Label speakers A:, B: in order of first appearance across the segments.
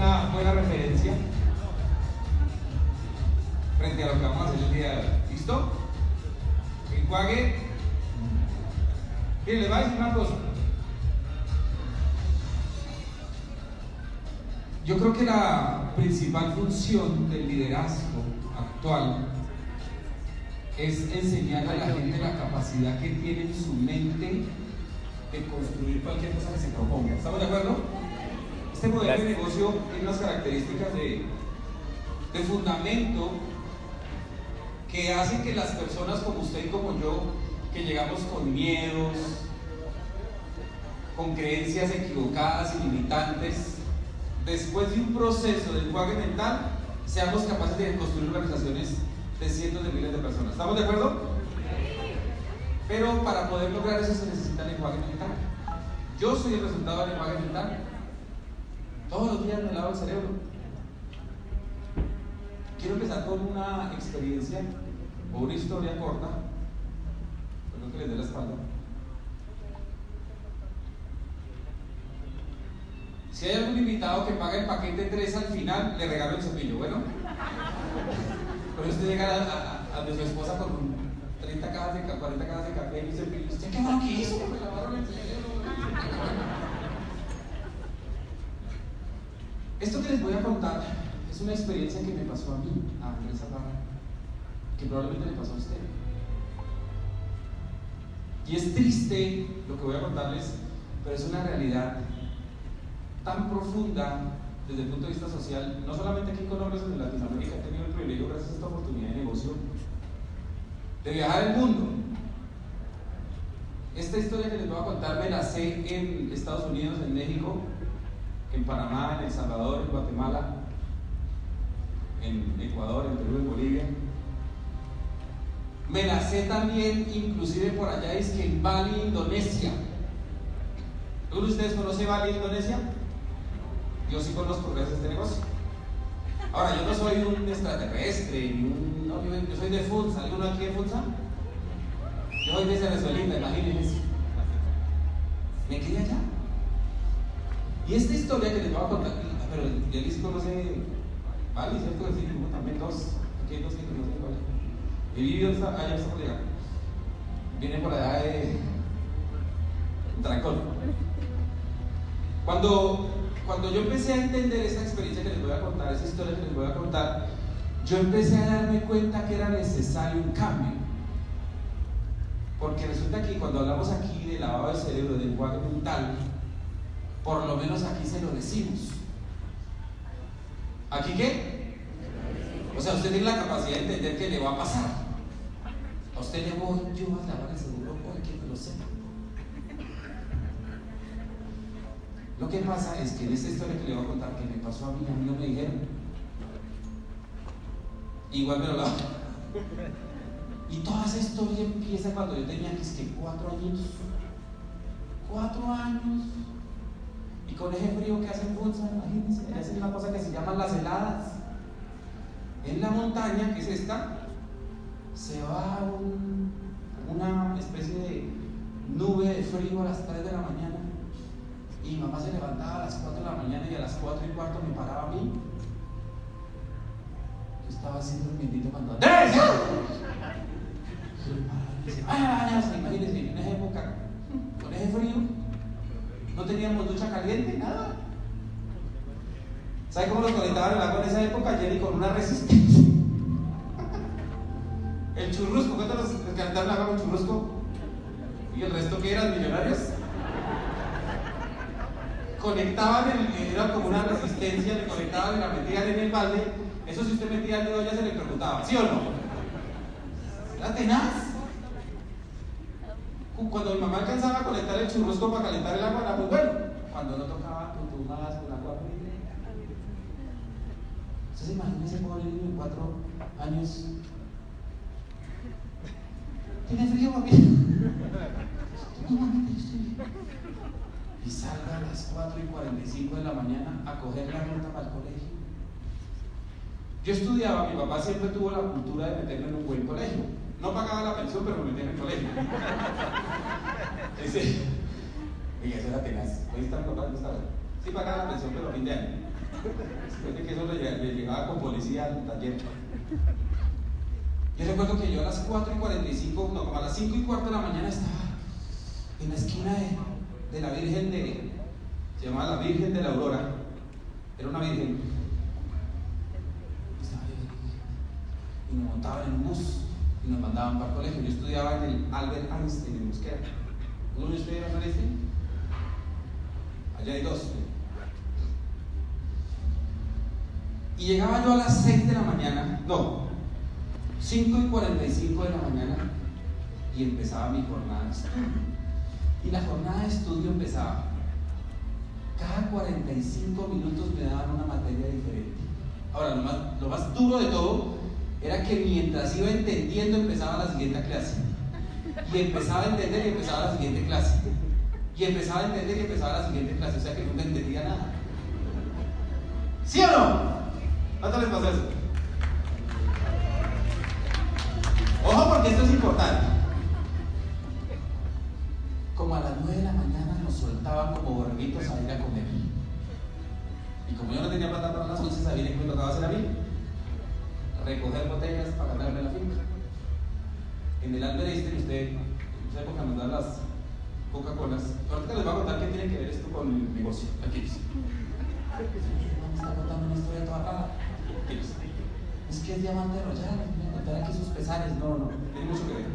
A: una buena referencia frente a lo que vamos a hacer el día de hoy. ¿Listo? Enjuague. Miren, les voy a una cosa. Yo creo que la principal función del liderazgo actual es enseñar a la gente la capacidad que tiene en su mente de construir cualquier cosa que se proponga. ¿Estamos de acuerdo? Este modelo de negocio tiene unas características de, de fundamento que hacen que las personas como usted y como yo, que llegamos con miedos, con creencias equivocadas y limitantes, después de un proceso de enjuague mental, seamos capaces de construir organizaciones de cientos de miles de personas. ¿Estamos de acuerdo? Pero para poder lograr eso se necesita el enjuague mental. Yo soy el resultado del enjuague mental. Todos los días me lavo el cerebro. Quiero empezar con una experiencia o una historia corta. Perdón que les dé la espalda. Si hay algún invitado que paga el paquete 3 al final, le regalo el cepillo. Bueno, pero usted llega a, a, a, su esposa con 30 cajas de 40 cajas de café y un cepillo. ¿Usted qué fue lo que hizo? Me lavaron el cerebro. Esto que les voy a contar es una experiencia que me pasó a mí, a Andrés Zaparra, que probablemente le pasó a usted. Y es triste lo que voy a contarles, pero es una realidad tan profunda desde el punto de vista social, no solamente aquí en Colombia, sino en Latinoamérica, he tenido el privilegio, gracias a esta oportunidad de negocio, de viajar el mundo. Esta historia que les voy a contar me la sé en Estados Unidos, en México, en Panamá, en El Salvador, en Guatemala, en Ecuador, en Perú, en Bolivia. Me la sé también, inclusive por allá, es que en Bali, Indonesia. ¿Alguno de ustedes conoce Bali, Indonesia? Yo sí conozco gracias a este negocio. Ahora, yo no soy un extraterrestre, no, yo, soy de Funza. ¿Alguno aquí de Funza? Yo soy de Venezuela, imagínense. Me quedé allá. Y esta historia que les voy a contar, pero ya les conoce Bali, ¿cierto? Sí, también dos, aquí hay dos que conocen Bali. He vivido allá, está por allá. Viene por allá de Trancón. Cuando cuando yo empecé a entender esta experiencia que les voy a contar, esa historia que les voy a contar, yo empecé a darme cuenta que era necesario un cambio. Porque resulta que cuando hablamos aquí de lavado de cerebro, de enjuague mental, por lo menos aquí se lo decimos. ¿Aquí qué? O sea, usted tiene la capacidad de entender que le va a pasar. A usted le voy yo a lavar el cerebro porque me lo sé. Lo que pasa es que en esta historia que le voy a contar que me pasó a mí, a mí no me dijeron. Igual me lo lavo. Y toda esa historia empieza cuando yo tenía que, es que cuatro años. Cuatro años. Y con ese frío que hace en Funza, imagínense, hacen una cosa que se llaman las heladas. En la montaña, que es esta, se va un, una especie de frío a las 3 de la mañana. Y mi mamá se levantaba a las 4 de la mañana y a las 4 y cuarto me paraba a mí. Yo estaba haciendo el bendito cuando ¡Andrés! ¡Ay, imagínense, en esa época, con ese frío, no teníamos ducha caliente, nada. ¿Sabe cómo nos conectaban el agua en esa época, Jenny? Con una resistencia. El churrusco, ¿cuántos nos calentaron el agua con churrusco? ¿Y el resto que eran millonarios? Conectaban, el, era como una resistencia, le conectaban y la metían en el balde. Eso si usted metía el dedo ya se le preguntaba, ¿sí o no? Era tenaz. Cuando mi mamá alcanzaba a conectar el churrusco para calentar el agua era muy bueno. Cuando no tocaba con con agua fría. ¿Usted se imagina ese pobre niño de cuatro años? ¿Tiene frío, papi? Y salga a las 4 y 45 de la mañana a coger la ruta para el colegio. Yo estudiaba, mi papá siempre tuvo la cultura de meterme en un buen colegio. No pagaba la pensión, pero me metía en el colegio. Dice, oye, eso era tenaz. Ahí está mi papá, no estaba. Sí pagaba la pensión, pero fin de año. Después de que eso le, llegaba con policía al taller. Yo recuerdo que yo a las 4 y 45, no, como a las 5 y cuarto de la mañana estaba en la esquina de, de la Virgen de, se llamaba la Virgen de la Aurora. Era una virgen. Y nos montaban en un bus y nos mandaban para el colegio. Yo estudiaba en el Albert Einstein en Mosquera. ¿Uno de ustedes Albert Einstein? Allá hay dos. Y llegaba yo a las 6 de la mañana, no, 5 y 45 de la mañana y empezaba mi jornada de estudio. Y la jornada de estudio empezaba. Cada 45 minutos me daban una materia diferente. Ahora, lo más, lo más duro de todo era que mientras iba entendiendo empezaba la siguiente clase. Y empezaba a entender y empezaba la siguiente clase. Y empezaba a entender y empezaba la siguiente clase. O sea que nunca entendía nada. ¿Sí o no? ¿Cuánto les pasó eso? Ojo porque esto es importante. Como a las 9 de la mañana nos soltaban como borreguitos a ir a comer. Y como yo no tenía plata para las 11, sabía que me tocaba hacer a mí recoger botellas para ganarme la finca. En el Albert Einstein, usted, en esa época nos dan las Coca-Colas. Ahorita les voy a contar qué tiene que ver esto con el negocio. Aquí dice. Está contando una historia toda rara. Es que es diamante royal. Me contar aquí sus pesares. No, no, tiene mucho que ver.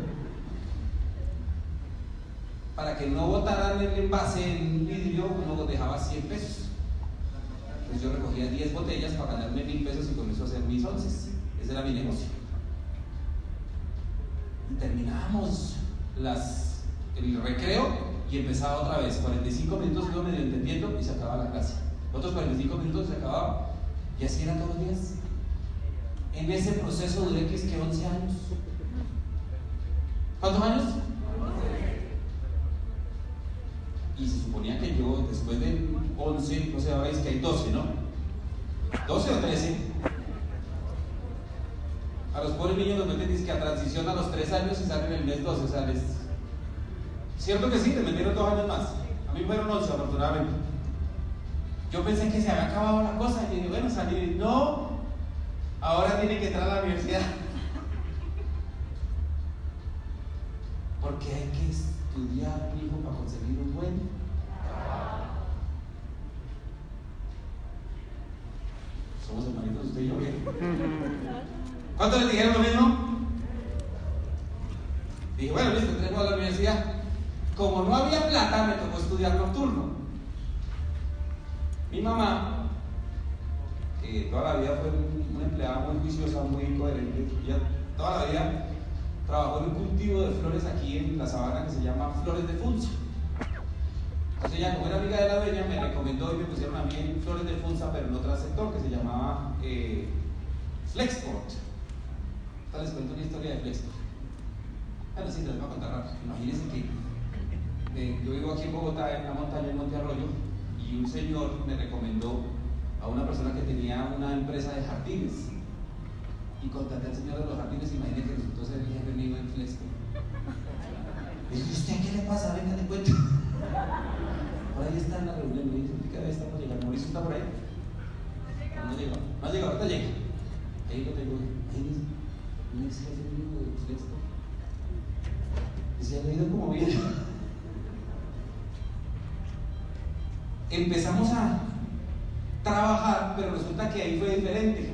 A: Para que no botaran el envase en vidrio, uno dejaba 100 pesos. Entonces yo recogía 10 botellas para ganarme mil pesos y con eso hacer mis onces. Ese era mi negocio. terminábamos las, el recreo y empezaba otra vez. 45 minutos iba medio entendiendo y se acababa la clase. Otros 45 minutos se acababa. Y así era todos los días. En ese proceso duré que es que 11 años. ¿Cuántos años? Y se suponía que yo, después de 11, no sé, ahora que hay 12, ¿no? 12 o 13. A los pobres niños los meten que a transición a los 3 años y salen en el mes 12, o sea, les... Cierto que sí, les metieron 2 años más. A mí fueron 11, afortunadamente. Yo pensé que se había acabado la cosa y dije, bueno, salí. No, ahora tiene que entrar a la universidad. Porque hay que estudiar, hijo, para conseguir un buen Somos hermanitos usted y yo, ¿qué? ¿Cuántos les dijeron lo mismo? Dije, bueno, listo, entremos a la universidad. Como no había plata, me tocó estudiar nocturno. Mi mamá, que toda la vida fue una empleada muy juiciosa, muy coherente, ella toda la vida trabajó en un cultivo de flores aquí en la sabana que se llama Flores de Funza. Entonces ella, como era amiga de la dueña, me recomendó y me pusieron a mí Flores de Funza, pero en otro sector que se llamaba eh, Flexport les cuento una historia de Flexport. Bueno, sí, les voy a contar rápido. Imagínense que eh, yo vivo aquí en Bogotá, en una montaña en Monte Arroyo, y un señor me recomendó a una persona que tenía una empresa de jardines. Y contraté al señor de los jardines, imagínense que resultó ser el jefe mío en Flexport. Y ¿usted qué le pasa? Venga, te cuento. ahí está en la reunión, me dice, vez estamos llegando. Mauricio está por ahí. No llega, no llega, ahorita llega. Ahí lo tengo, ahí dice, libro de. Y como bien. Empezamos a trabajar, pero resulta que ahí fue diferente.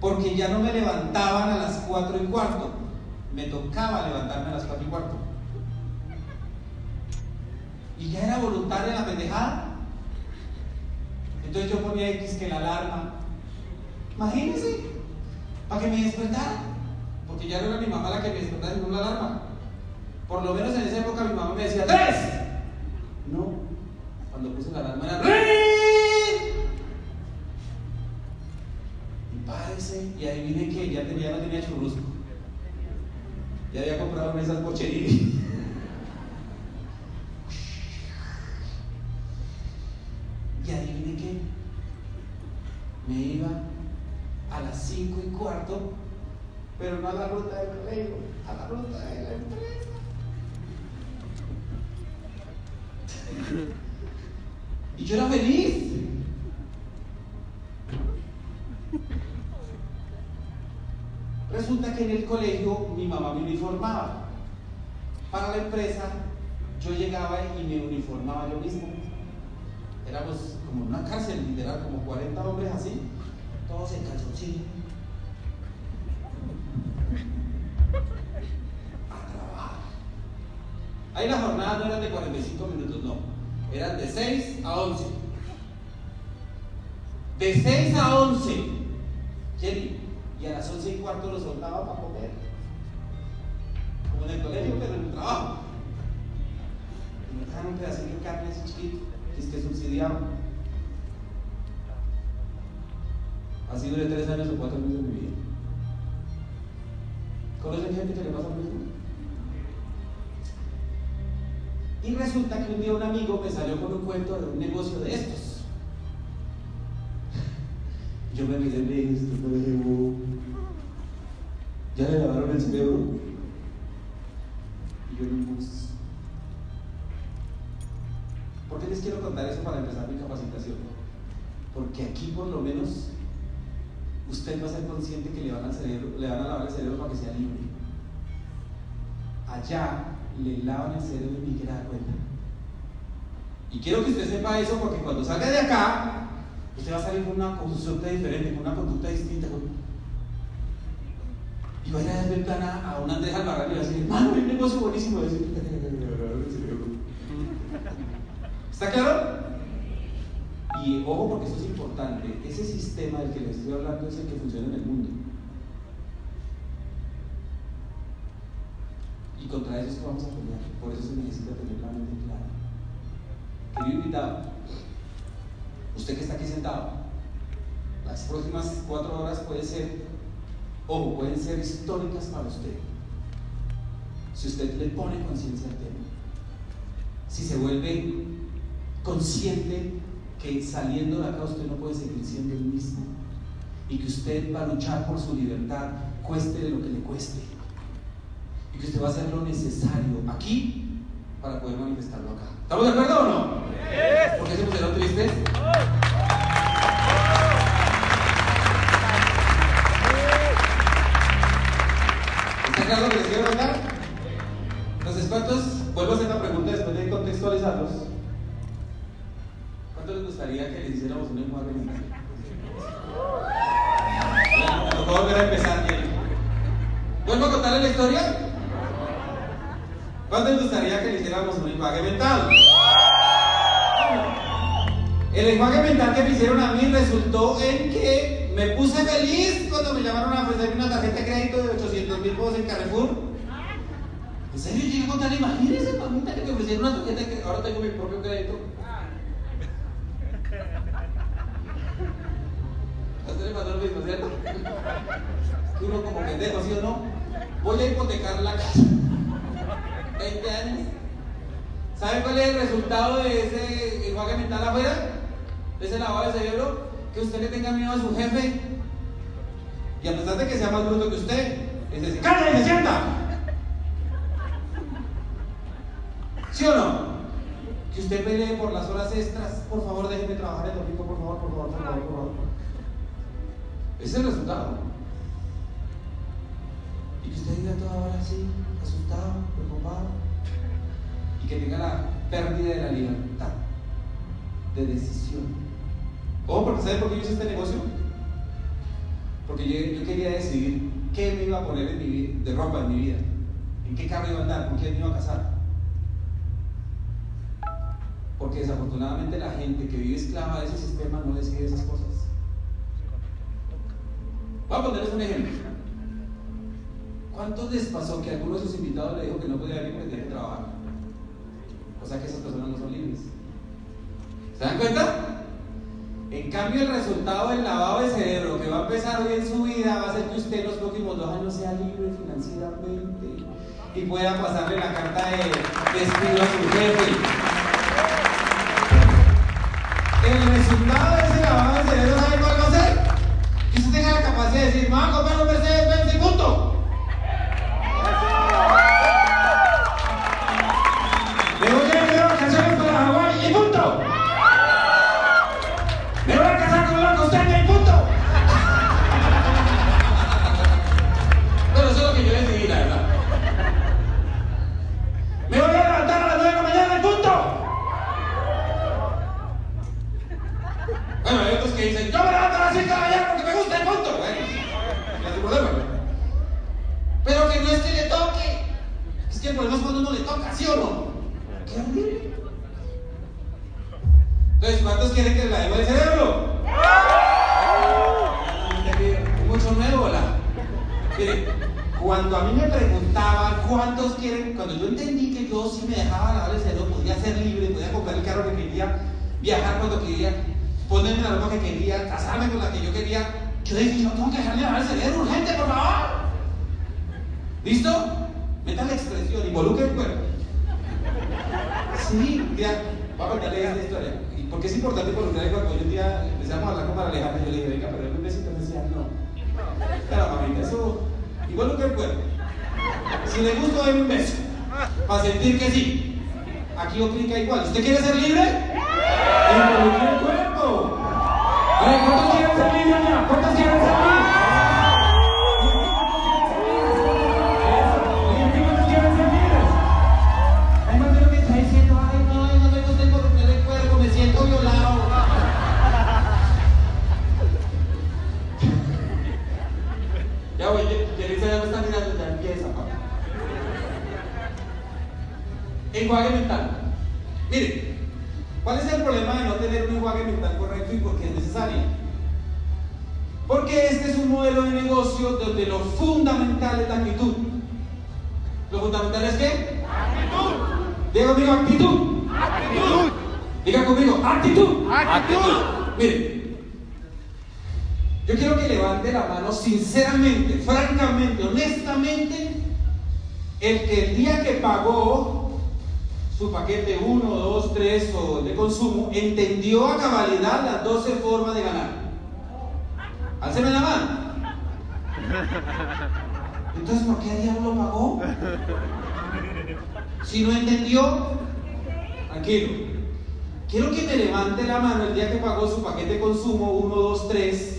A: Porque ya no me levantaban a las cuatro y cuarto, me tocaba levantarme a las cuatro y cuarto. Y ya era voluntaria la pendejada. Entonces yo ponía X que la alarma. Imagínense, para que me despertara. Porque ya no era mi mamá la que me despertaba con la alarma. Por lo menos en esa época mi mamá me decía, ¡Tres! No, cuando puse la alarma era Y párese, y adivine que ya, tenía, no tenía churrusco. Ya había comprado mesas pocherini. Y adivine qué, me iba a las 5 y cuarto, pero no a la ruta del colegio, a la ruta de la empresa. Y yo era feliz. Resulta que en el colegio mi mamá me uniformaba. Para la empresa yo llegaba y me uniformaba yo mismo. Éramos como una cárcel, literal, como 40 hombres así, todos en calzoncillo. A trabajar. Ahí las jornadas no eran de 45 minutos, no. Eran de 6 a 11. De 6 a 11. Jenny. Y a las 11 y cuarto lo soltaba para comer. Como en el colegio, pero en el trabajo. Y me dejaron un pedacito de carne así chiquito, que es que subsidiaba. Así duré tres años o cuatro años de mi vida. ¿Conocen gente que le pasa lo mismo? Y resulta que un día un amigo me salió con un cuento de un negocio de estos. Yo me miré me dije, esto fue ¿Ya le lavaron el cerebro? Y yo no ¿Por qué les quiero contar eso para empezar mi capacitación? Porque aquí por lo menos usted va a ser consciente que le van, a cerebro, le van a lavar el cerebro para que sea libre. Allá le lavan el cerebro y ni que da cuenta. Y quiero que usted sepa eso porque cuando salga de acá, usted va a salir con una conducta diferente, con una conducta distinta. Y va a ir a ver plana a un Andrés Alvarado y va a decir, hermano, un negocio buenísimo. ¿Está claro? Y ojo porque esto es importante, ese sistema del que les estoy hablando es el que funciona en el mundo. Y contra eso es que vamos a pelear, por eso se necesita tener la mente clara. Querido invitado, usted que está aquí sentado, las próximas cuatro horas puede ser, ojo, pueden ser históricas para usted. Si usted le pone conciencia al tema, si se vuelve consciente que saliendo de acá usted no puede seguir siendo el mismo y que usted va a luchar por su libertad, cueste de lo que le cueste, y que usted va a hacer lo necesario aquí para poder manifestarlo acá. ¿Estamos de acuerdo o no? ¿Por qué se pusieron tristes? En que me puse feliz cuando me llamaron a ofrecerme una tarjeta de crédito de 800 mil pesos en Carrefour. ¿En serio llegué a contar? Imagínense, mamita, que me ofrecieron una tarjeta crédito. Ahora tengo mi propio crédito. Usted le pasó mismo, ¿cierto? Que uno como pendejo, ¿sí o no? Voy a hipotecar la casa. 20 años. ¿Saben cuál es el resultado de ese enjuague mental afuera? De ese lavado de cerebro. Que usted le tenga miedo a su jefe. Y a pesar de que sea más bruto que usted, es decir, ¡cállate, se sienta! ¿Sí o no? Que usted pelee por las horas extras. Por favor, déjeme trabajar el domingo, por favor, por favor, por favor, por favor. Ese es el resultado. Y que usted diga toda hora así, asustado, preocupado. Y que tenga la pérdida de la libertad de decisión. ¿Cómo? Porque ¿sabe por qué yo hice este negocio? Porque yo, quería decidir qué me iba a poner de ropa en mi vida, en qué carro iba a andar, con quién me iba a casar. Porque desafortunadamente la gente que vive esclava de ese sistema no decide esas cosas. Voy a ponerles un ejemplo. ¿Cuántos les pasó que alguno de sus invitados le dijo que no podía venir porque tenía que trabajar? O sea que esas personas no son libres. ¿Se dan cuenta? Cambio, el resultado del lavado de cerebro que va a empezar hoy en su vida va a ser que usted en los próximos dos años sea libre financieramente y pueda pasarle la carta de despido a su jefe el resultado de ese lavado de cerebro, ¿sabe cuál va a ser? Que usted tenga la capacidad de decir, me voy a comprar yo tengo que dejarle lavar el cerebro urgente, por favor. ¿Listo? Meta la expresión, involucre el cuerpo. Sí, mira, voy a contarle esta historia. ¿Y por qué es importante involucrar el cuerpo? Yo un día empezamos a hablar con Maralejandra y yo le dije, venga, pero un besito me decía, no. Pero mamita, eso involucra el cuerpo. Si le gusta, denme un beso. Para sentir que sí. Aquí aplica igual. ¿Usted quiere ser libre? Enjuague mental. Mire, ¿cuál es el problema de no tener un enjuague mental correcto y por qué es necesario? Porque este es un modelo de negocio donde lo fundamental es la actitud. ¿Lo fundamental es qué? Actitud. Diga conmigo, actitud. Actitud. Diga conmigo, actitud.
B: Actitud.
A: Mire, yo quiero que levante la mano sinceramente, francamente, honestamente, el que el día que pagó su paquete 1, 2, 3 o de consumo, entendió a cabalidad las 12 formas de ganar. Álceme la mano. Entonces, ¿por qué diablo pagó? Si no entendió, tranquilo. Quiero que me levante la mano el día que pagó su paquete de consumo 1, 2, 3,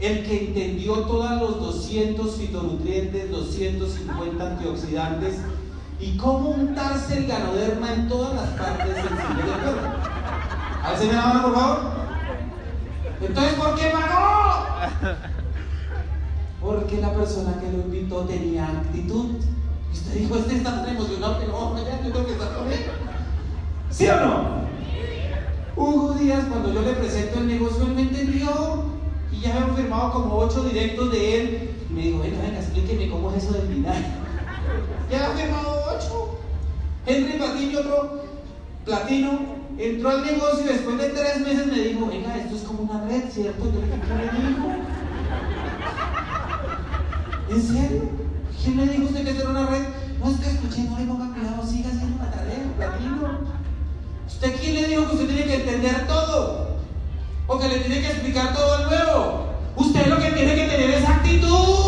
A: el que entendió todos los 200 fitonutrientes, 250 antioxidantes y cómo untarse el ganoderma en todas las partes sensibles del cuerpo. Álceme la mano, por favor. Entonces, ¿por qué pagó? Porque la persona que lo invitó tenía actitud. Y usted dijo, este está tan emocionado que no allá, yo tengo que estar con él. ¿Sí o no? Hugo Díaz, cuando yo le presento el negocio, él me entendió. Y ya habían firmado como ocho directos de él. Y me dijo, venga, venga, explíqueme cómo es eso del vinagre. Ya habían firmado ocho. Henry Patiño, otro platino, entró al negocio y después de tres meses me dijo, venga, esto es como una red, ¿cierto? Yo le dije, ¿qué le dijo? ¿En serio? ¿Quién le dijo usted que esto era una red? No, es que escuché, no le ponga cuidado, siga haciendo la tarea, platino. ¿Usted quién le dijo que usted tiene que entender todo? O que le tiene que explicar todo al nuevo. Usted lo que tiene que tener es actitud.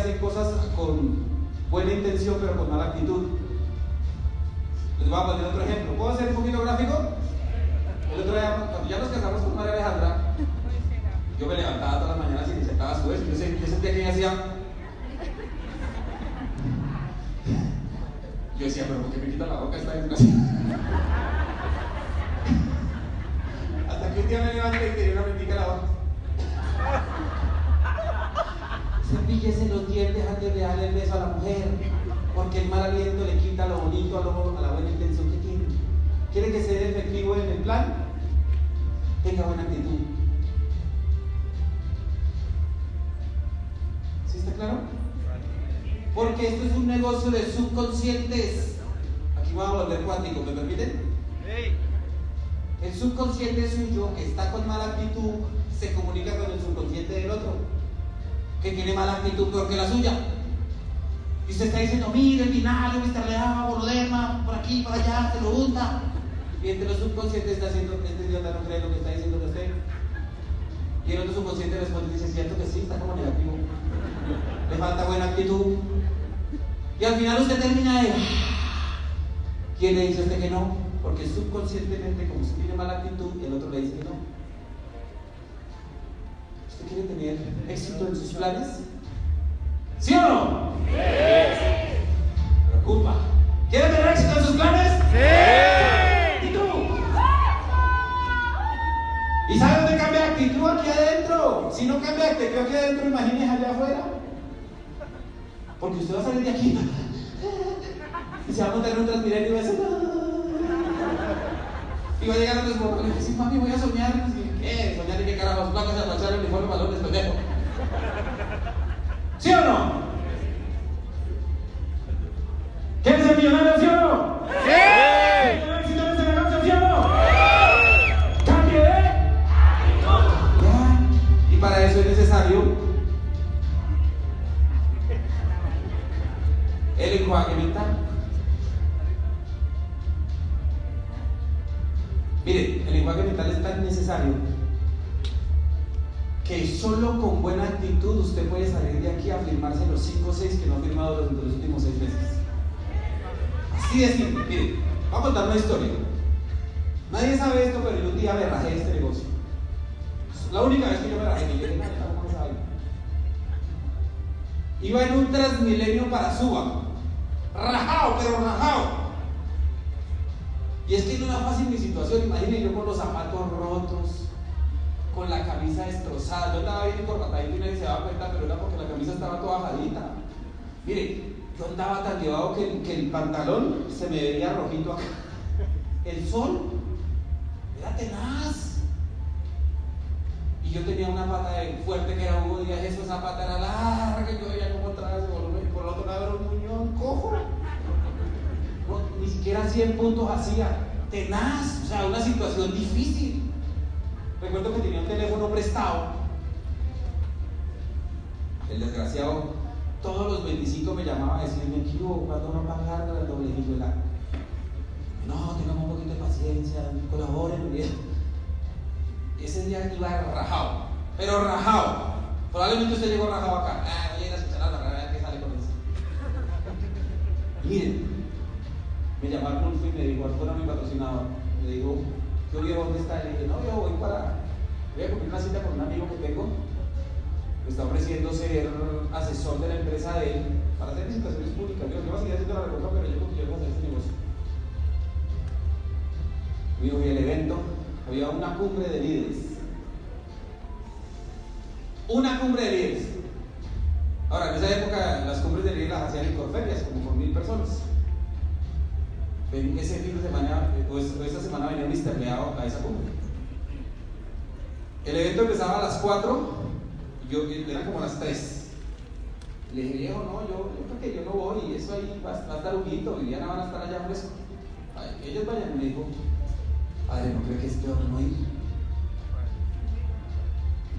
A: Que cosas con buena intención pero con mala actitud. Les voy a poner otro ejemplo. ¿Puedo hacer un poquito gráfico? El otro día, cuando ya nos casamos con María Alejandra, yo me levantaba todas las mañanas y me sentaba a su vez. Yo, sentía que ella hacía. Yo decía, pero ¿por qué me quita la boca esta desgracia? Hasta que un día me levanté y tenía una mendiga en la boca. Cepíllese los dientes antes de darle el beso a la mujer, porque el mal aliento le quita lo bonito a, lo, a la buena intención que tiene. ¿Quiere que sea efectivo en el plan? Tenga buena actitud. ¿Sí está claro? Porque esto es un negocio de subconscientes. Aquí vamos a volver cuántico, ¿me permiten? El subconsciente suyo, que está con mala actitud, se comunica con el subconsciente del otro, que tiene mala actitud peor que la suya. Y usted está diciendo, mire Mr. Leama, boloderma, por aquí, por allá, se lo unta. Y entre los subconscientes está haciendo, este idiota no cree lo que está diciendo usted. Y el otro subconsciente responde y dice, cierto que sí, está como negativo. Le falta buena actitud. Y al final usted termina de... ¿Quién le dice a usted que no? Porque subconscientemente, como usted tiene mala actitud, el otro le dice que no. ¿Usted quiere tener éxito en sus planes? ¿Sí o no? Sí. Preocupa. ¿Quiere tener éxito en sus planes? Sí. ¿Y tú? ¿Y sabe dónde cambia actitud? Aquí adentro. Si no cambia actitud aquí adentro, imagínese allá afuera. Porque usted va a salir de aquí y se va a montar en un transmilenio y va a decir, y va a llegar a otros y le dice, mami, voy a soñar. ¿Soñar y qué carajos? Placas a tachar el uniforme, balones, pendejo. ¿Sí o no? ¿Quieres ser millonario, sí o no? ¡Sí! ¿Tener éxito en este negocio, sí o no? ¡Sí! ¡Cambie de! Ya. Y para eso es necesario el enjuague mental. Mire, el lenguaje mental es tan necesario que solo con buena actitud usted puede salir de aquí a firmarse los 5 o 6 que no ha firmado durante los últimos 6 meses. Así de simple. Mire, voy a contar una historia. Nadie sabe esto, pero yo un día me rajé este negocio. La única vez que yo me rajé, yo no. Iba en un transmilenio para Suba. Rajado, pero rajado. Y es que no era fácil mi situación, imagínense yo con los zapatos rotos, con la camisa destrozada. Yo andaba bien encorbatadito y nadie se daba cuenta, pero era porque la camisa estaba toda bajadita. Mire, yo andaba tan llevado que, el pantalón se me veía rojito acá. El sol era tenaz. Y yo tenía una pata de fuerte que era Hugo Díaz, eso, esa pata era larga, y yo veía como atrás, y por el otro lado era un muñón cojo. ni siquiera 100 puntos hacía. Tenaz, o sea, una situación difícil. Recuerdo que tenía un teléfono prestado. El desgraciado, todos los 25 me llamaba a decirme, ¿cuándo ¿cuándo va a pagar el doble? Y no, tengamos un poquito de paciencia, colaboren bien. Ese día iba rajado, pero rajado. Probablemente usted llegó rajado acá. Ah, voy a ir a escuchar a la verdad que sale con eso. Miren, me llamó al Rulfo y me dijo, fuera mi patrocinador. Le digo, ¿qué viejo dónde está? Le dije, no, yo voy para, voy a cumplir una cita con un amigo que tengo. Me está ofreciendo ser asesor de la empresa de él para hacer licitaciones públicas. Yo, yo voy a seguir haciendo la recuerda, pero yo quiero hacer este negocio. Y el evento, había una cumbre de líderes. Una cumbre de líderes. Ahora, en esa época las cumbres de líderes las hacían en Corferias, como con mil personas. Ese fin de semana, pues, esta semana venía un empleado a esa cumbre. El evento empezaba a las 4, yo, era como las 3. Le dije, viejo, no, yo, creo que yo no voy, y eso ahí va, a estar Huguito, Viviana van a estar allá fresco. Ellos vayan, me dijo, Padre, ¿no cree que es peor no ir?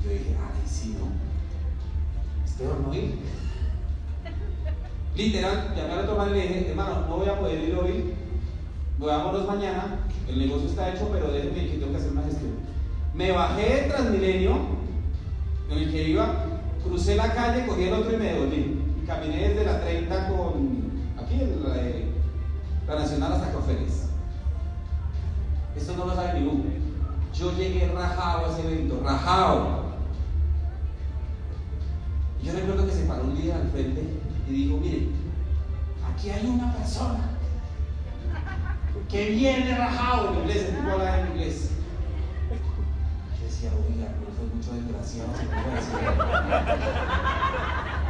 A: Yo dije, ay, sí, ¿no? Es peor no ir. Literal, llamé a la y le dije, hermano, no voy a poder ir hoy, vámonos mañana, el negocio está hecho, pero déjenme que tengo que hacer una gestión. Me bajé de Transmilenio, en el que iba, crucé la calle, cogí el otro y me devolví. Caminé desde la 30 con, aquí, la, la Nacional hasta Coferes. Esto no lo sabe ni uno. Yo llegué rajado a ese evento, rajado. Yo recuerdo que se paró un día al frente y dijo, mire, aquí hay una persona que viene rajado en inglés, el tipo habla en inglés. Yo decía, oiga, pero fue mucho desgraciado, se me iba a decir.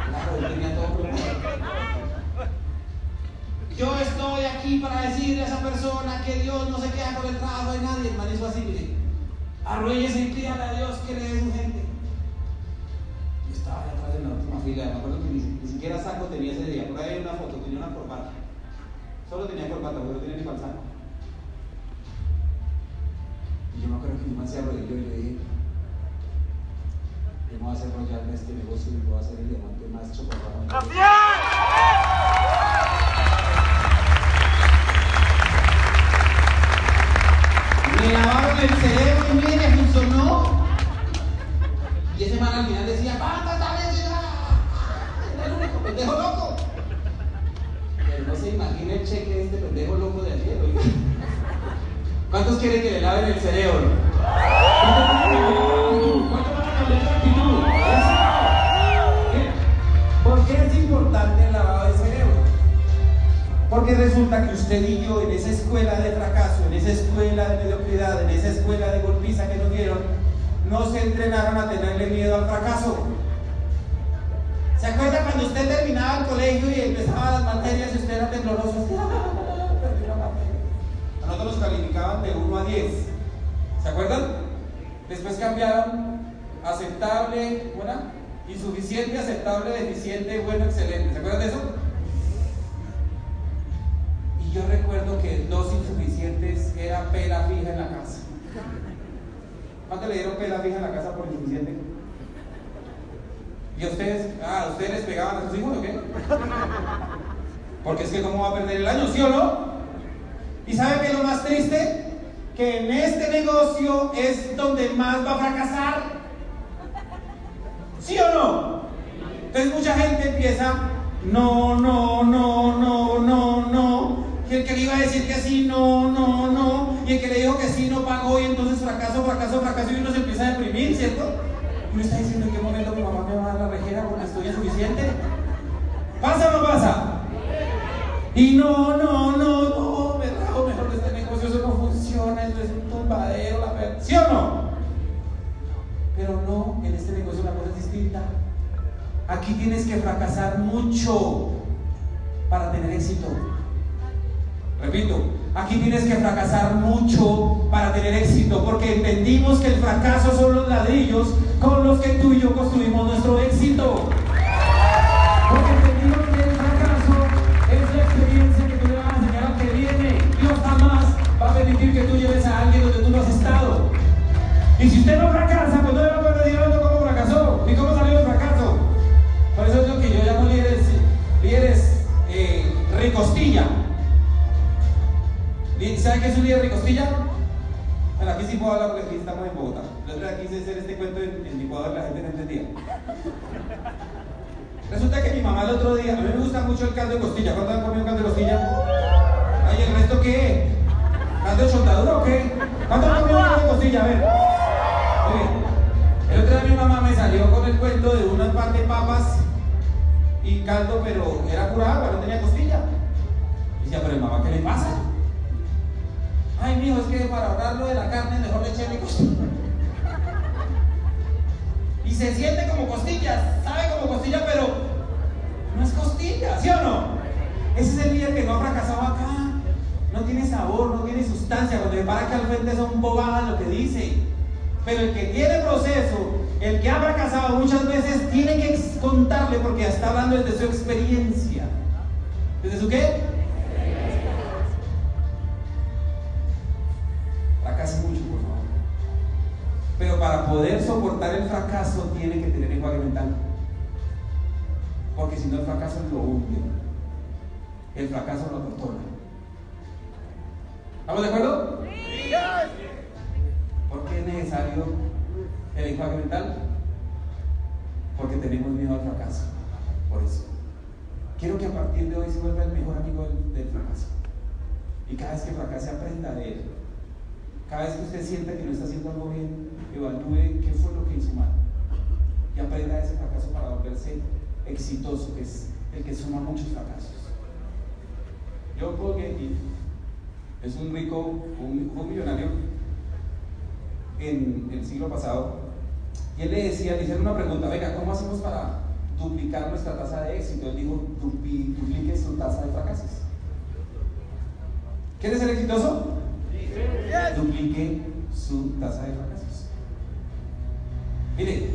A: Claro, él tenía todo preparado. Yo estoy aquí para decirle a esa persona que Dios no se queda con el trabajo de nadie. El man hizo así, mire. Arruéllese y pídale a Dios que le dé su gente. Yo estaba allá atrás en la última fila. Me acuerdo que ni, siquiera saco tenía ese día. Por ahí hay una foto, tenía una corbata. Solo tenía corbata, pero no tenía ni falsaco. Y yo me acuerdo que man se arrodilló y le dije, yo me voy a hacer rollar en este negocio y voy a hacer el diamante más chocolate. Me lavaron el cerebro y mire, funcionó. Y ese man al final decía, ¡Basta, vez Era el único pendejo loco. No se imagina el cheque de este pendejo loco de ayer. ¿Cuántos quieren que le laven el cerebro? ¿Cuántos van a cambiar de actitud? ¿Por qué es importante el lavado de cerebro? Porque resulta que usted y yo en esa escuela de fracaso, en esa escuela de mediocridad, en esa escuela de golpiza que nos dieron, no se entrenaron a tenerle miedo al fracaso. ¿Se acuerda cuando usted terminaba el colegio y empezaba las materias y usted era tembloroso? A nosotros nos calificaban de 1 a 10. ¿Se acuerdan? Después cambiaron aceptable, buena, insuficiente, aceptable, deficiente, bueno, excelente. ¿Se acuerdan de eso? yo recuerdo que dos insuficientes era pela fija en la casa. ¿Cuánto le dieron pela fija en la casa por insuficiente? ¿Y ustedes? Ah, ¿ustedes les pegaban a sus hijos o qué? Porque es que cómo va a perder el año, ¿sí o no? ¿Y sabe qué es lo más triste? Que en este negocio es donde más va a fracasar. ¿Sí o no? Entonces mucha gente empieza, no, no, no, no, no, no, y el que le iba a decir que sí, no, no, no, y el que le dijo que sí, no pagó, y entonces fracaso, fracaso, fracaso, y uno se empieza a deprimir, ¿cierto? Uno está diciendo en qué momento mi mamá me va a dar la rejera porque estoy insuficiente. ¿Pasa o no pasa? Y no, no, no, no, me trajo mejor de este negocio, eso no funciona, esto es un tumbadero, la ¿sí o no? Pero no, en este negocio la cosa es distinta. Aquí tienes que fracasar mucho para tener éxito. Repito, aquí tienes que fracasar mucho para tener éxito, porque entendimos que el fracaso son los ladrillos
B: con los que tú y yo construimos nuestro éxito. ¿Cuántos han comido caldo de costilla? Ay, ¿el resto qué? ¿Caldo de chontadura o qué? ¿Cuántos han comido caldo de costilla? A ver. Oye, el otro día mi mamá me salió con el cuento de unas par de papas y caldo, pero era pura agua, no tenía costilla. Pero el que tiene proceso, el que ha fracasado muchas veces, tiene que contarle porque está hablando desde su experiencia. ¿Desde su qué? Fracase mucho, por favor. Pero para poder soportar el fracaso tiene que tener enjuague mental. Porque si no el fracaso lo hunde. El fracaso lo tortura. ¿Estamos de acuerdo? Sí. ¿Por qué es necesario el enjuague mental? Porque tenemos miedo al fracaso. Por eso. Quiero que a partir de hoy se vuelva el mejor amigo del, fracaso. Y cada vez que fracase aprenda de él. Cada vez que usted sienta que no está haciendo algo bien, evalúe qué fue lo que hizo mal. Y aprenda de ese fracaso para volverse exitoso, que es el que suma muchos fracasos. Paul Getty es un rico, un millonario en el siglo pasado. Y él le decía, le hicieron una pregunta, venga, ¿cómo hacemos para duplicar nuestra tasa de éxito? Él dijo, duplique su tasa de fracasos. ¿Quiere ser exitoso? Duplique su tasa de fracasos. Mire,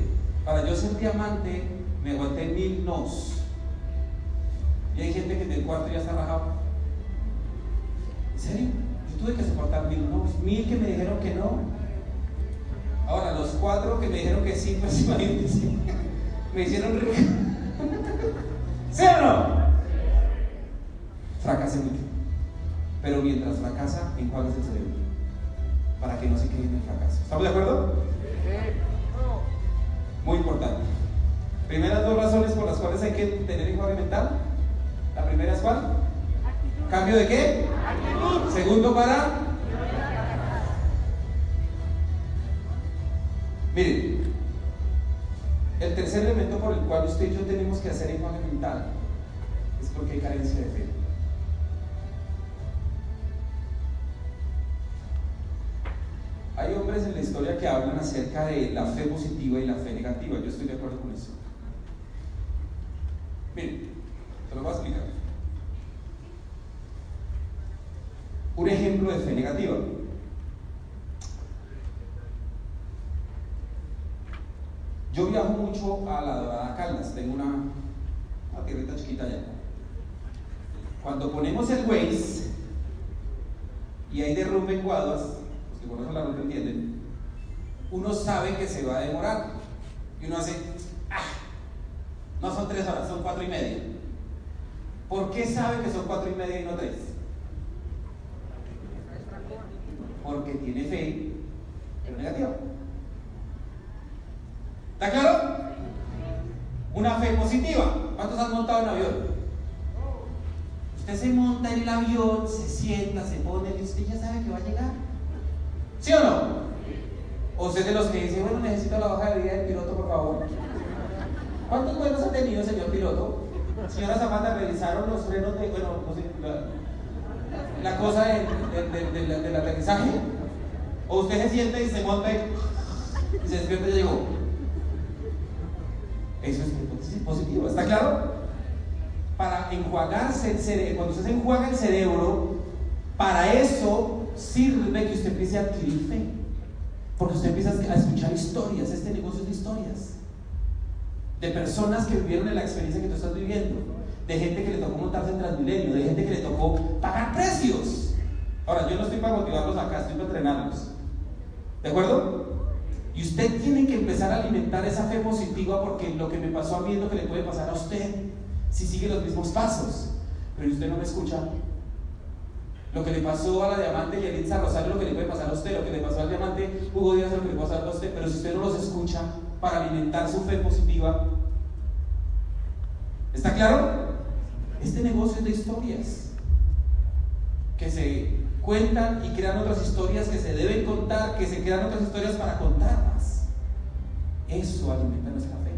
B: para yo ser diamante me aguanté mil nos. Y hay gente que del cuarto ya está rajado. ¿En serio? Yo tuve que soportar mil nos. Mil que me dijeron que no. Ahora, los cuatro que me dijeron que sí, pues imagínense. Me hicieron rico. ¿Sí o no? Fracasé mucho. Pero mientras fracasa, enjuagas el cerebro. Para que no se quede en el fracaso. ¿Estamos de acuerdo? Muy importante. Primeras dos razones por las cuales hay que tener enjuague mental. La primera es cuál? ¿Cambio de qué? Segundo para. Miren, el tercer elemento por el cual usted y yo tenemos que hacer enjuague mental es porque hay carencia de fe. Hay hombres en la historia que hablan acerca de la fe positiva y la fe negativa. Yo estoy de acuerdo con eso. Miren, te lo voy a explicar. Un ejemplo de fe negativa. Yo viajo mucho a la Dorada Caldas, tengo una, una tierrita chiquita allá. Cuando ponemos el Waze y hay derrumbe en Guaduas, los que conocen la ruta entienden, uno sabe que se va a demorar. Y uno hace, ¡ah! No son tres horas, son cuatro y media. ¿Por qué sabe que son cuatro y media y no tres? Porque tiene fe, pero negativa. ¿Está claro? Una fe positiva. ¿Cuántos han montado en avión? Usted se monta en el avión, se sienta, se pone y usted ya sabe que va a llegar. ¿Sí o no? O usted de los que dice, bueno, necesito la hoja de vida del piloto, por favor. ¿Cuántos vuelos ha tenido, señor piloto? Señora Zapata, revisaron los frenos de, bueno, no sé, la, la cosa de, de, de, del aterrizaje. O usted se siente y se monta y, y se despierta y llegó. Eso es positivo, ¿está claro? Para enjuagarse el cerebro, cuando usted se enjuaga el cerebro, para eso sirve que usted empiece a adquirir fe. Porque usted empieza a escuchar historias, este negocio es de historias. De personas que vivieron en la experiencia que tú estás viviendo. De gente que le tocó montarse en Transmilenio, de gente que le tocó pagar precios. Ahora, yo no estoy para motivarlos acá, estoy para entrenarlos. ¿De acuerdo? Y usted tiene que empezar a alimentar esa fe positiva porque lo que me pasó a mí es lo que le puede pasar a usted si sigue los mismos pasos. Pero usted no me escucha. Lo que le pasó a la diamante Yelitza Rosario, lo que le puede pasar a usted, lo que le pasó al diamante Hugo Díaz, lo que le puede pasar a usted. Pero si usted no los escucha para alimentar su fe positiva, ¿está claro? Este negocio es de historias que se cuentan y crean otras historias que se deben contar, que se crean otras historias para contarlas. Eso alimenta nuestra fe.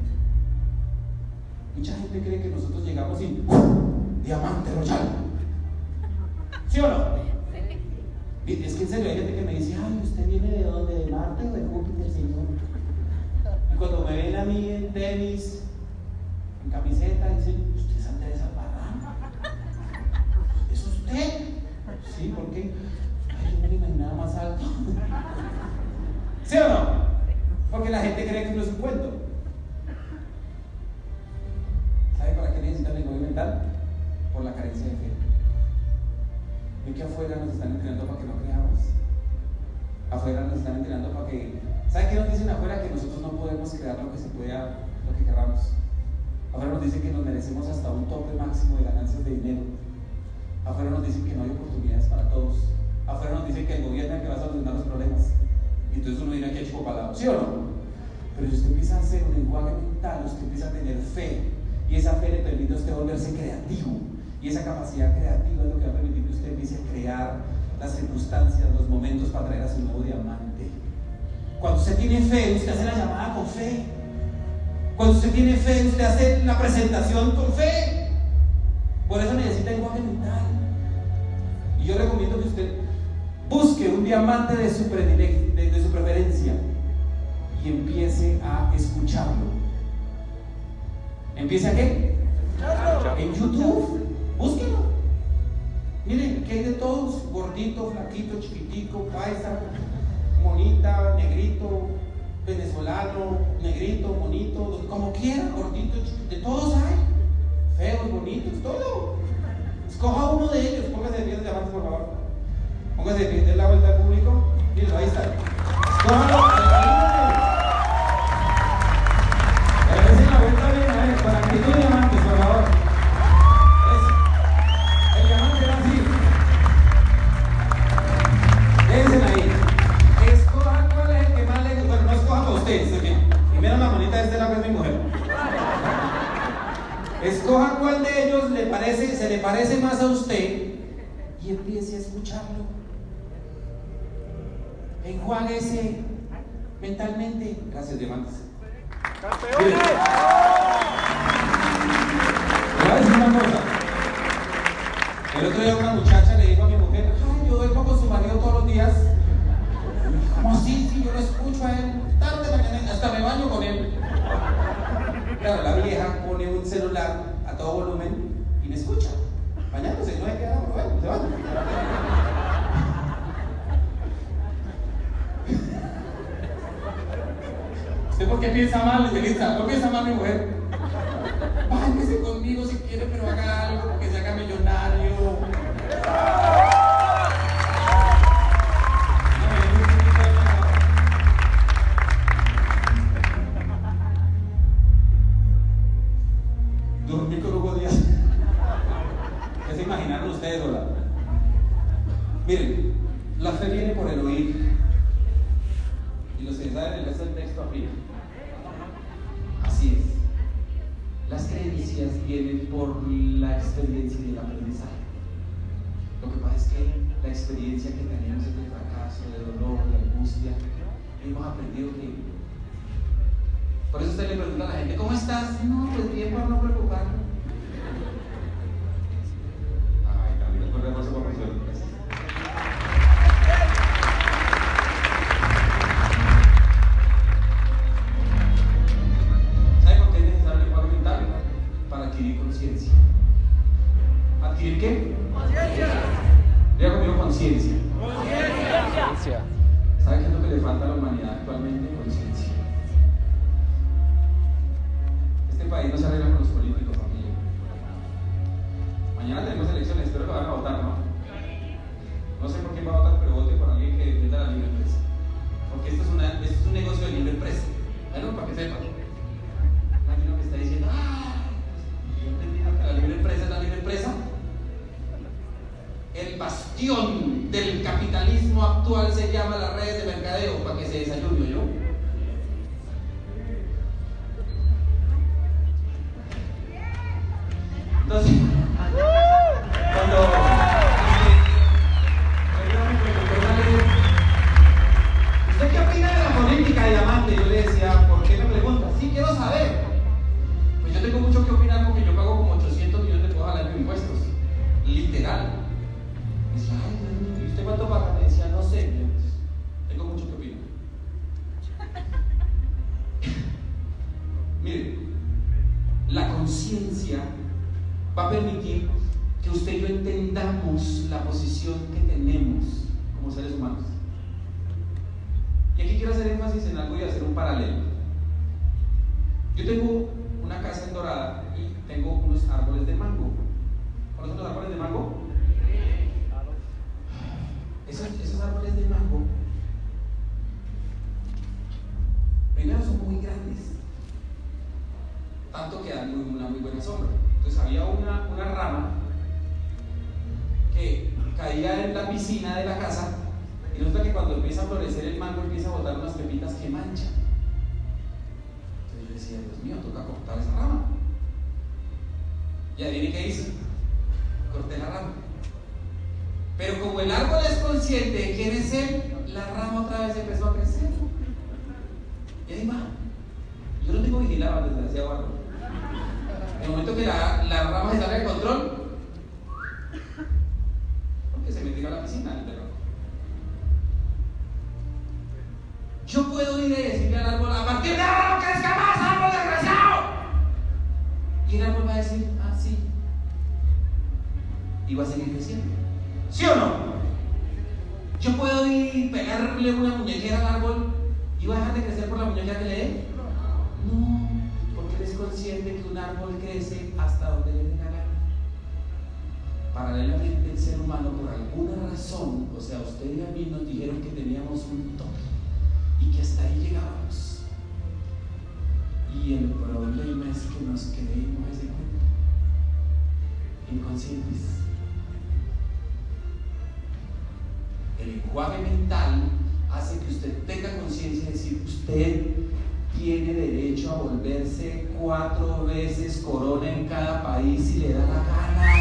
B: Mucha gente cree que nosotros llegamos y diamante royal. ¿Sí o no? Es que en serio hay gente que me dice, ay, ¿usted viene de dónde? ¿De Marte o de Júpiter, señor? Y cuando me ven a mí en tenis, en camiseta, dicen, ¿usted es Andrés Albarrán? ¿Es usted? Sí, ¿por qué? Ay, yo me imaginaba más alto. ¿Sí o no? Porque la gente cree que no es un cuento. ¿Sabe para qué necesita el lenguaje mental? Por la carencia de fe. Y que afuera nos están entrenando para que no creamos. Afuera nos están entrenando para que. ¿Sabe qué nos dicen afuera? Que nosotros no podemos crear lo que se pueda, lo que queramos. Afuera nos dicen que nos merecemos hasta un tope máximo de ganancias de dinero. Afuera nos dicen que no hay oportunidades para todos. Afuera nos dicen que el gobierno es el que va a solucionar los problemas. Y entonces uno dirá que chico palabra, ¿sí o no? Pero si usted empieza a hacer un lenguaje mental, usted empieza a tener fe. Y esa fe le permite a usted volverse creativo. Y esa capacidad creativa es lo que va a permitir que usted empiece a crear las circunstancias, los momentos para traer a su nuevo diamante. Cuando usted tiene fe, usted hace la llamada con fe. Cuando usted tiene fe, usted hace la presentación con fe. Por eso necesita lenguaje mental. Y yo recomiendo que usted busque un diamante de su, de, su preferencia y empiece a escucharlo. ¿Empiece a qué? En YouTube. Búsquelo. Miren, que hay de todos: gordito, flaquito, chiquitico, paisa, monita, negrito, venezolano, negrito, bonito, como quiera, gordito, chiquito, de todos hay. Feos, bonitos, todo. Escoja uno de ellos, póngase de pie de diamantes, por favor. Póngase de pie, de la vuelta al público. Miren, ahí está. Escójalo, a usted y empiece a escucharlo. Enjuáguese mentalmente. Gracias, diamantes. Decir una cosa. El otro día una muchacha le dijo a mi mujer, ay, yo duermo con su marido todos los días. ¿Cómo así? Sí, yo lo escucho a él tarde, mañana, hasta me baño con él. Claro, la vieja pone un celular a todo volumen y me escucha. Mañana no hay que dar, bueno, se baña. ¿Usted por qué piensa mal, Melissa? ¿No piensa mal mi mujer? Báñese conmigo si quiere, pero haga algo que se haga millonario.
A: actual se llama la red de mercadeo, para que se desayune yo. No, porque él es consciente que un árbol crece hasta donde le dé la gana. Paralelamente el ser humano por alguna razón, o sea, usted y a mí nos dijeron que teníamos un toque y que hasta ahí llegábamos. Y el problema es que nos creímos ese cuento. Inconscientes. El enjuague mental hace que usted tenga conciencia de decir, usted tiene derecho a volverse cuatro veces corona en cada país si le da la gana.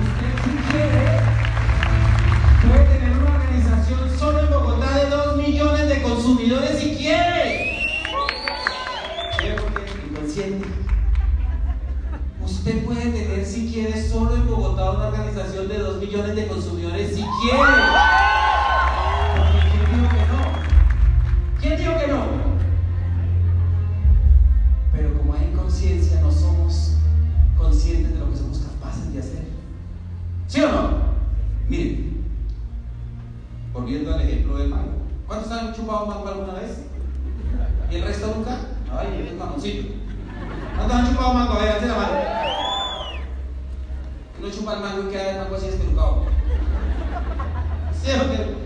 A: Usted si quiere puede tener una organización solo en Bogotá de 2 millones de consumidores si quiere. Usted puede tener si quiere solo en Bogotá una organización de 2 millones de consumidores si quiere. Terceiro,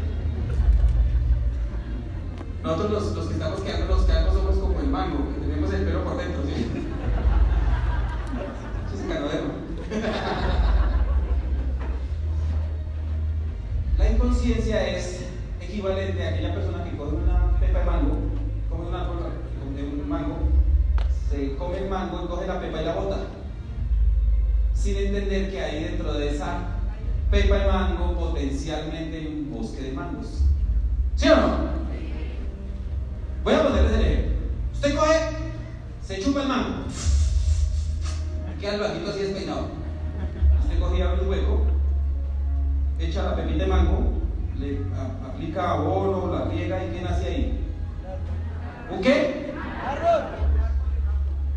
A: Se chupa el mango. Queda el bajito así despeinado. Usted cogía un hueco, echa la pepita de mango, le aplica abono, la riega y ¿qué nace ahí? ¿Un qué?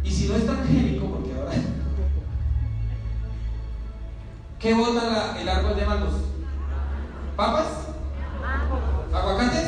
A: Y si no es tan génico, porque ahora. ¿Qué bota el árbol de mangos? ¿Papas? ¿Aguacates?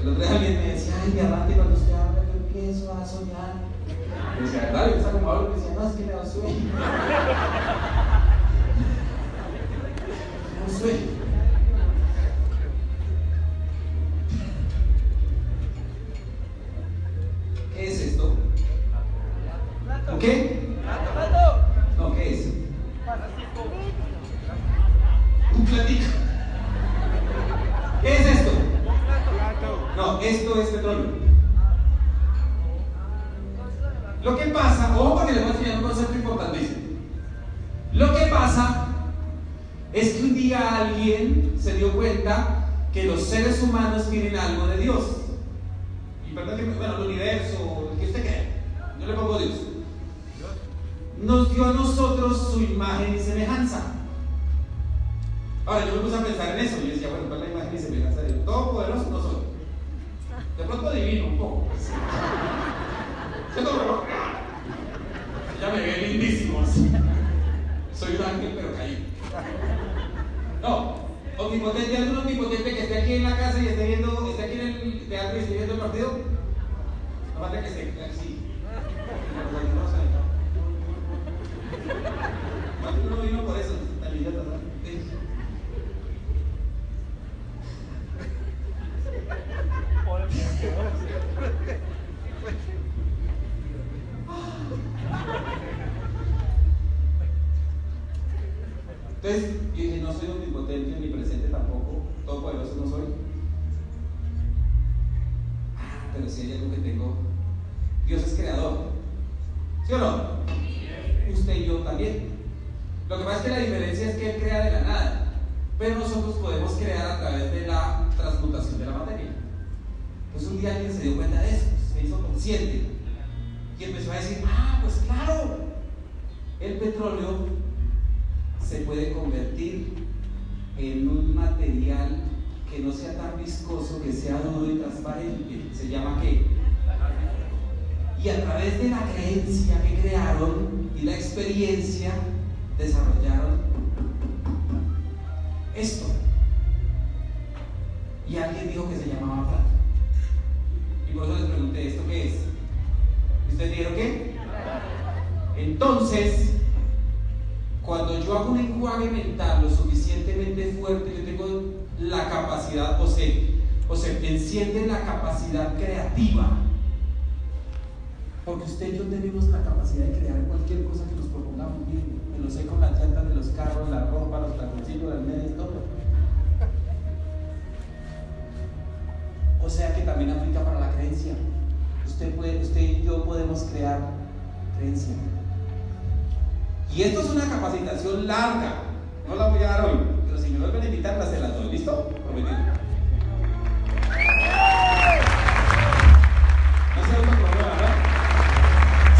A: El otro día alguien me decía, ay, mi amante, cuando usted habla, yo empiezo a soñar. Y decía, ¿verdad? Yo estaba como hablo y decía, no, es que me da sueño. Me Un sueño. y empezó a decir, ah, pues claro, el petróleo se puede convertir en un material que no sea tan viscoso, que sea duro y transparente. ¿Se llama qué? Y a través de la creencia que crearon y la experiencia, desarrollaron esto. Y alguien dijo que se llamaba plata. Y por eso les pregunté, ¿esto qué es? ¿Ustedes dijeron qué? Entonces, cuando yo hago un enjuague mental lo suficientemente fuerte, yo tengo la capacidad, o se, o se enciende la capacidad creativa. Porque usted y yo tenemos la capacidad de crear cualquier cosa que nos propongamos. Miren, me lo sé con las llantas de los carros, la ropa, los taconcitos, las medias, todo. O sea que también aplica para la creencia. Usted, puede, usted y yo podemos crear creencia. Y esto es una capacitación larga. No la voy a dar hoy, pero si me vuelven a invitar, se las doy. ¿Listo? Prometido. No se problema.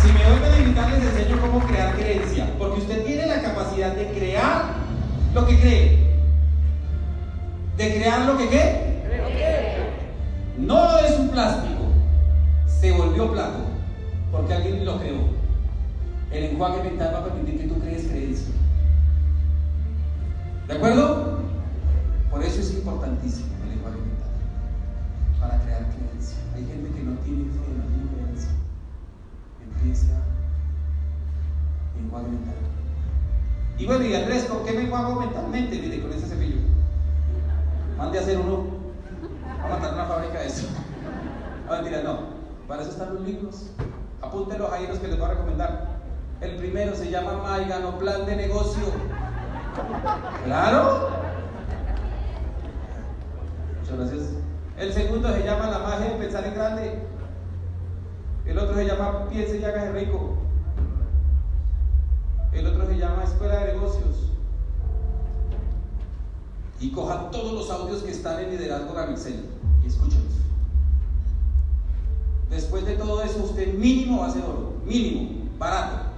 A: Si me vuelven a invitar, les enseño cómo crear creencia. Porque usted tiene la capacidad de crear lo que cree. ¿De crear lo que qué? No es un plástico. Se volvió plato. Porque alguien lo creó. El lenguaje mental va a permitir que tú crees creencia. ¿De acuerdo? Por eso es importantísimo el lenguaje mental. Para crear creencia. Hay gente que no tiene fe, no tiene creencia. Empieza lenguaje mental. Y bueno, y Andrés, ¿con qué me enjuago mentalmente? Mire, con ese cepillo. Mande a hacer uno. A matar una fábrica de eso. No, mentira, no. Para eso están los libros. Apúntenlos ahí los que les voy a recomendar. El primero se llama Maigano Plan de Negocio. ¿Claro? Muchas gracias. El segundo se llama La magia de pensar en grande. El otro se llama Piense y hágase rico. El otro se llama Escuela de Negocios. Y cojan todos los audios que están en Liderazgo Gamixel y escúchenlos. Después de todo eso, usted mínimo va a ser oro. Mínimo. Barato.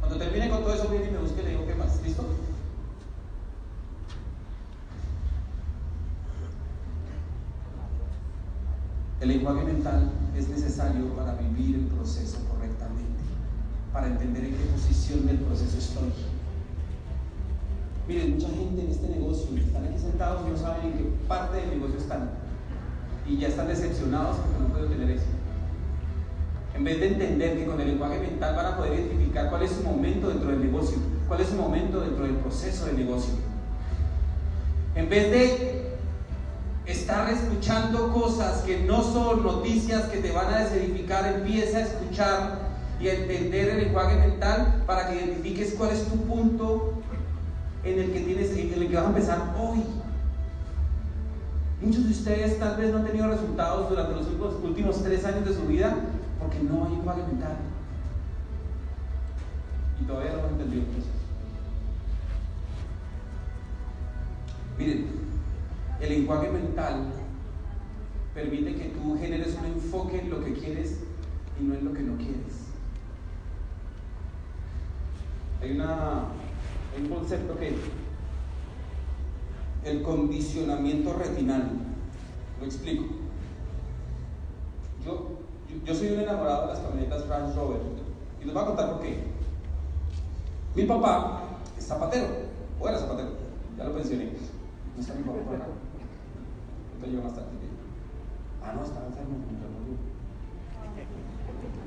A: Cuando termine con todo eso, viene y me busque y le digo qué más. ¿Listo? El lenguaje mental es necesario para vivir el proceso correctamente, para entender en qué posición del proceso estoy. Miren, mucha gente en este negocio están aquí sentados y no saben en qué parte del negocio están. Y ya están decepcionados porque no pueden tener éxito. En vez de entender que con el lenguaje mental van a poder identificar cuál es su momento dentro del negocio, cuál es su momento dentro del proceso del negocio. En vez de estar escuchando cosas que no son noticias que te van a desedificar, empieza a escuchar y a entender el lenguaje mental para que identifiques cuál es tu punto en el que tienes, en el que vas a empezar hoy. Muchos de ustedes tal vez no han tenido resultados durante los últimos tres años de su vida porque no hay lenguaje mental. Y todavía no hemos entendido eso. Miren, el lenguaje mental permite que tú generes un enfoque en lo que quieres y no en lo que no quieres. Hay, una, un concepto que el condicionamiento retinal. Lo explico. Yo yo soy un enamorado de las camionetas Range Rover y les voy a contar por qué. Mi papá es zapatero, o era zapatero, ya lo pensioné. No está mi papá por acá. Yo más tarde. Ah, no, estaba enfermo,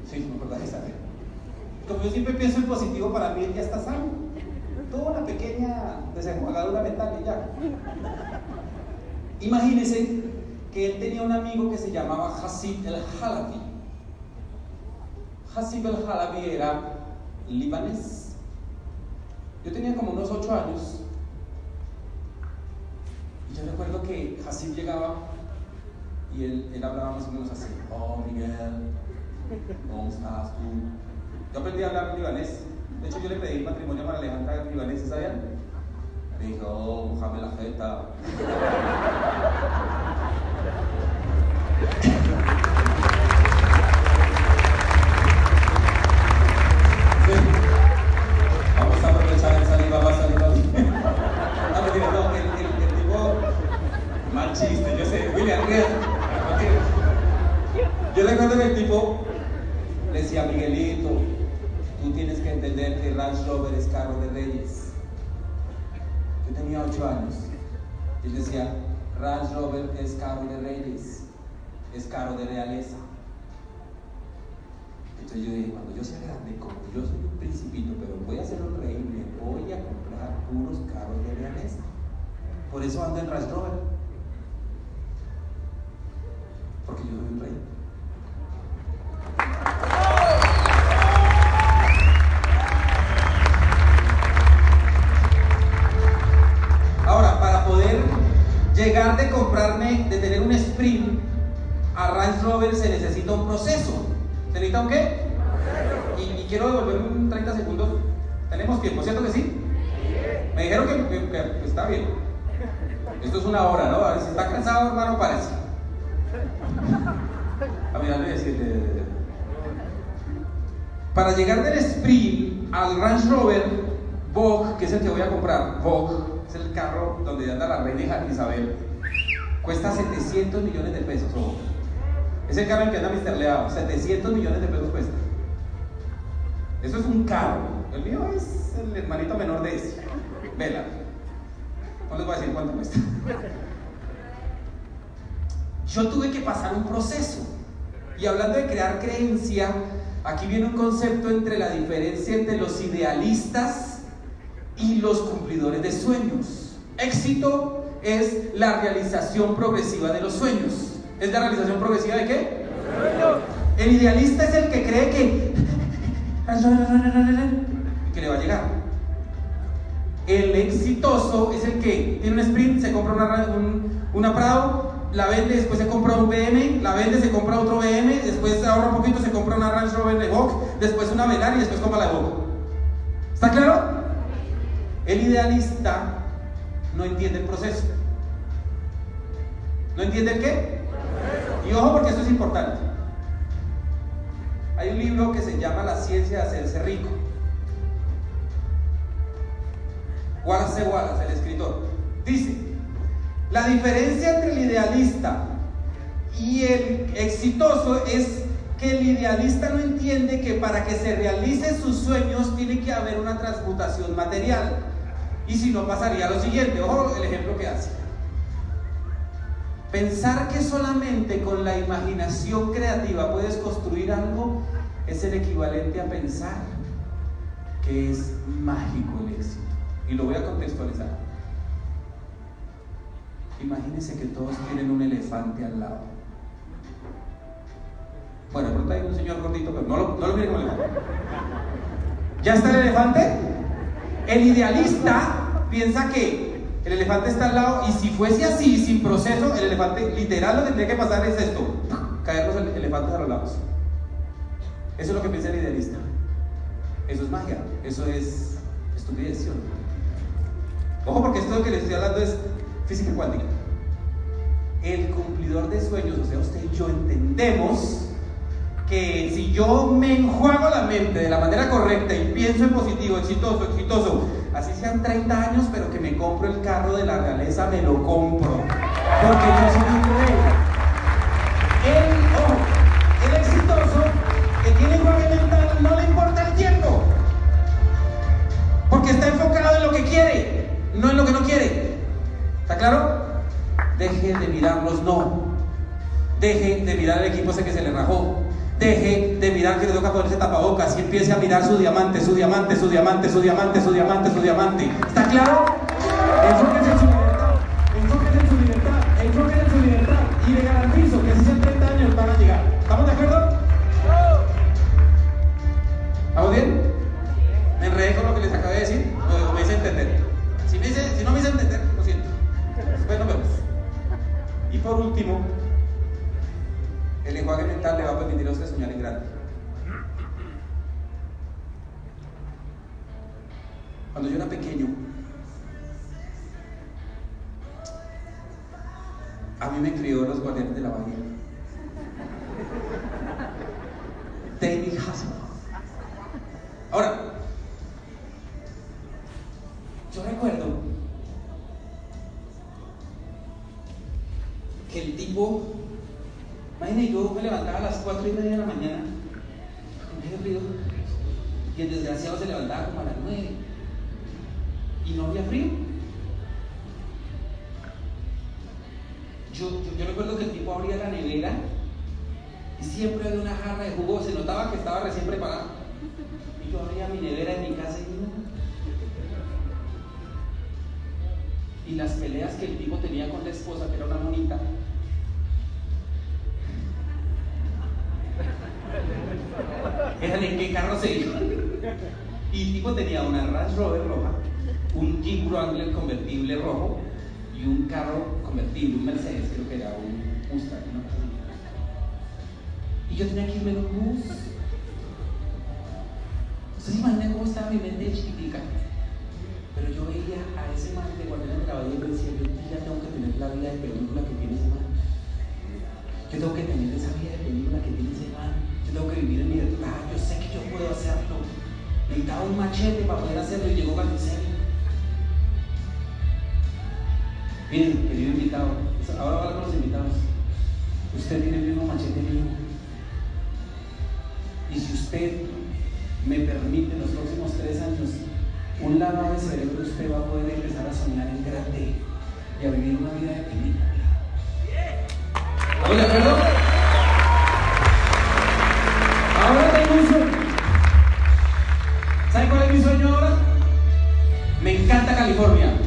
A: Sí, me acordás esa Como yo siempre pienso en positivo, para mí él ya está sano. Tuvo una pequeña desenjuagadura mental y ya. Imagínense que él tenía un amigo que se llamaba Hasib el Halabi. Hasib el Halabi era libanés. Yo tenía como unos ocho años
B: Y yo recuerdo que Hasib llegaba y él, él hablaba más o menos así, oh Miguel, ¿cómo estás tú? Yo aprendí a hablar libanés. De hecho, yo le pedí matrimonio para Alejandra libanés, ¿sabían? Me dijo, oh, la jeta. Range Rover es carro de reyes. Yo tenía 8 años. Y decía, Range Rover es carro de reyes, es carro de realeza. Entonces yo dije, cuando yo sea grande, como yo soy un principito, pero voy a ser un rey, me voy a comprar puros carros de realeza. Por eso ando en Range Rover. Porque yo soy un rey. Necesita un proceso. ¿Se necesita un qué? Y, quiero devolverme un 30 segundos. ¿Tenemos tiempo? ¿Cierto que sí? Me dijeron que, está bien. Esto es una hora, ¿no? A ver si está cansado, hermano, parece. A mirarle y decirle. Para llegar del sprint al Range Rover Vogue, que es el que voy a comprar, Vogue, es el carro donde anda la reina Isabel, cuesta 700 millones de pesos. Es el carro en que anda Mr. Leao, 700 millones de pesos cuesta. Eso es un carro. El mío es el hermanito menor de ese. Vela. No les voy a decir cuánto cuesta. Yo tuve que pasar un proceso. Y hablando de crear creencia, aquí viene un concepto entre la diferencia entre los idealistas y los cumplidores de sueños. Éxito es la realización progresiva de los sueños. ¿Es la realización progresiva de qué? El idealista es el que cree que, que le va a llegar. El exitoso es el que tiene un sprint, se compra una, un- una Prado, la vende, después se compra un BM, la vende, se compra otro BM, después ahorra un poquito, se compra una Range Rover de Vogue, después una Velar y después compra la de Vogue. ¿Está claro? El idealista no entiende el proceso. ¿No entiende el qué? Y ojo porque esto es importante. Hay un libro que se llama La ciencia de hacerse rico. Wallace Wallace, el escritor, dice, la diferencia entre el idealista y el exitoso es que el idealista no entiende que para que se realicen sus sueños tiene que haber una transmutación material. Y si no pasaría lo siguiente, ojo el ejemplo que hace. Pensar que solamente con la imaginación creativa puedes construir algo es el equivalente a pensar que es mágico el éxito. Y lo voy a contextualizar. Imagínense que todos tienen un elefante al lado. Bueno, pronto hay un señor gordito, pero no lo, no lo miren. ¿Ya está el elefante? El idealista piensa que el elefante está al lado y si fuese así, sin proceso, el elefante literal lo que tendría que pasar es esto, caer los ele- elefantes a los lados. Eso es lo que piensa el idealista. Eso es magia, eso es estupidez. Ojo porque esto que les estoy hablando es física cuántica. El cumplidor de sueños, o sea, usted y yo entendemos que si yo me enjuago la mente de la manera correcta y pienso en positivo, exitoso, exitoso, así sean 30 años, pero que me compro el carro de la realeza, me lo compro. Porque yo soy un rey. El, ojo, el exitoso que tiene enjuague mental no le importa el tiempo. Porque está enfocado en lo que quiere, no en lo que no quiere. ¿Está claro? Deje de mirar los no. Deje de mirar el equipo ese que se le rajó. Deje de mirar que le toca ponerse tapabocas y empiece a mirar su diamante, su diamante, su diamante, su diamante, su diamante, su diamante. ¿Está claro? Enfóquense en su libertad. Enfóquense en su libertad. Enfóquense en su libertad. Y le garantizo que si sean 30 años van a llegar. ¿Estamos de acuerdo? ¿Estamos bien? ¿Me enredé con lo que les acabé de decir? ¿O me hice entender? Si, me si no me hice entender, lo siento. Después vemos. Y por último, el lenguaje mental le va a permitir a usted soñar en grande. Cuando yo era pequeño, a mí me crió los guardianes de la bahía. David Hasselhoff. Ahora, yo recuerdo que el tipo, imagínate, yo me levantaba a las 4 y media de la mañana, con frío, y el desgraciado se levantaba como a las 9 y no había frío. Yo, yo, yo recuerdo que el tipo abría la nevera y siempre había una jarra de jugo, se notaba que estaba recién preparado. Y yo abría mi nevera en mi casa y no. Y las peleas que el tipo tenía con la esposa, que era una monita, eran en qué carro se iban. Y el tipo tenía una Range Rover roja, un Jeep Wrangler convertible rojo y un carro convertible, un Mercedes, creo que era un Mustang. ¿no? Y yo tenía que irme en un bus. ¿Ustedes imaginan cómo estaba mi mente chiquitica? Pero yo veía a ese man de Guardián de la Bahía y me decía, yo ya tengo que tener la vida de película que tiene ese man. Yo tengo que tener esa vida de película que tiene ese man. Tengo que vivir en mi libertad. Yo sé que yo puedo hacerlo. Necesitaba un machete para poder hacerlo y llegó Galicia. Miren, querido invitado, ahora va con los invitados. Usted tiene el mismo machete mío. Y si usted me permite en los próximos tres años, un lado de cerebro usted va a poder empezar a soñar en grande y a vivir una vida de película. ¿Estamos de? Ahora tengo un sueño. ¿Sabe cuál es mi sueño ahora? Me encanta California.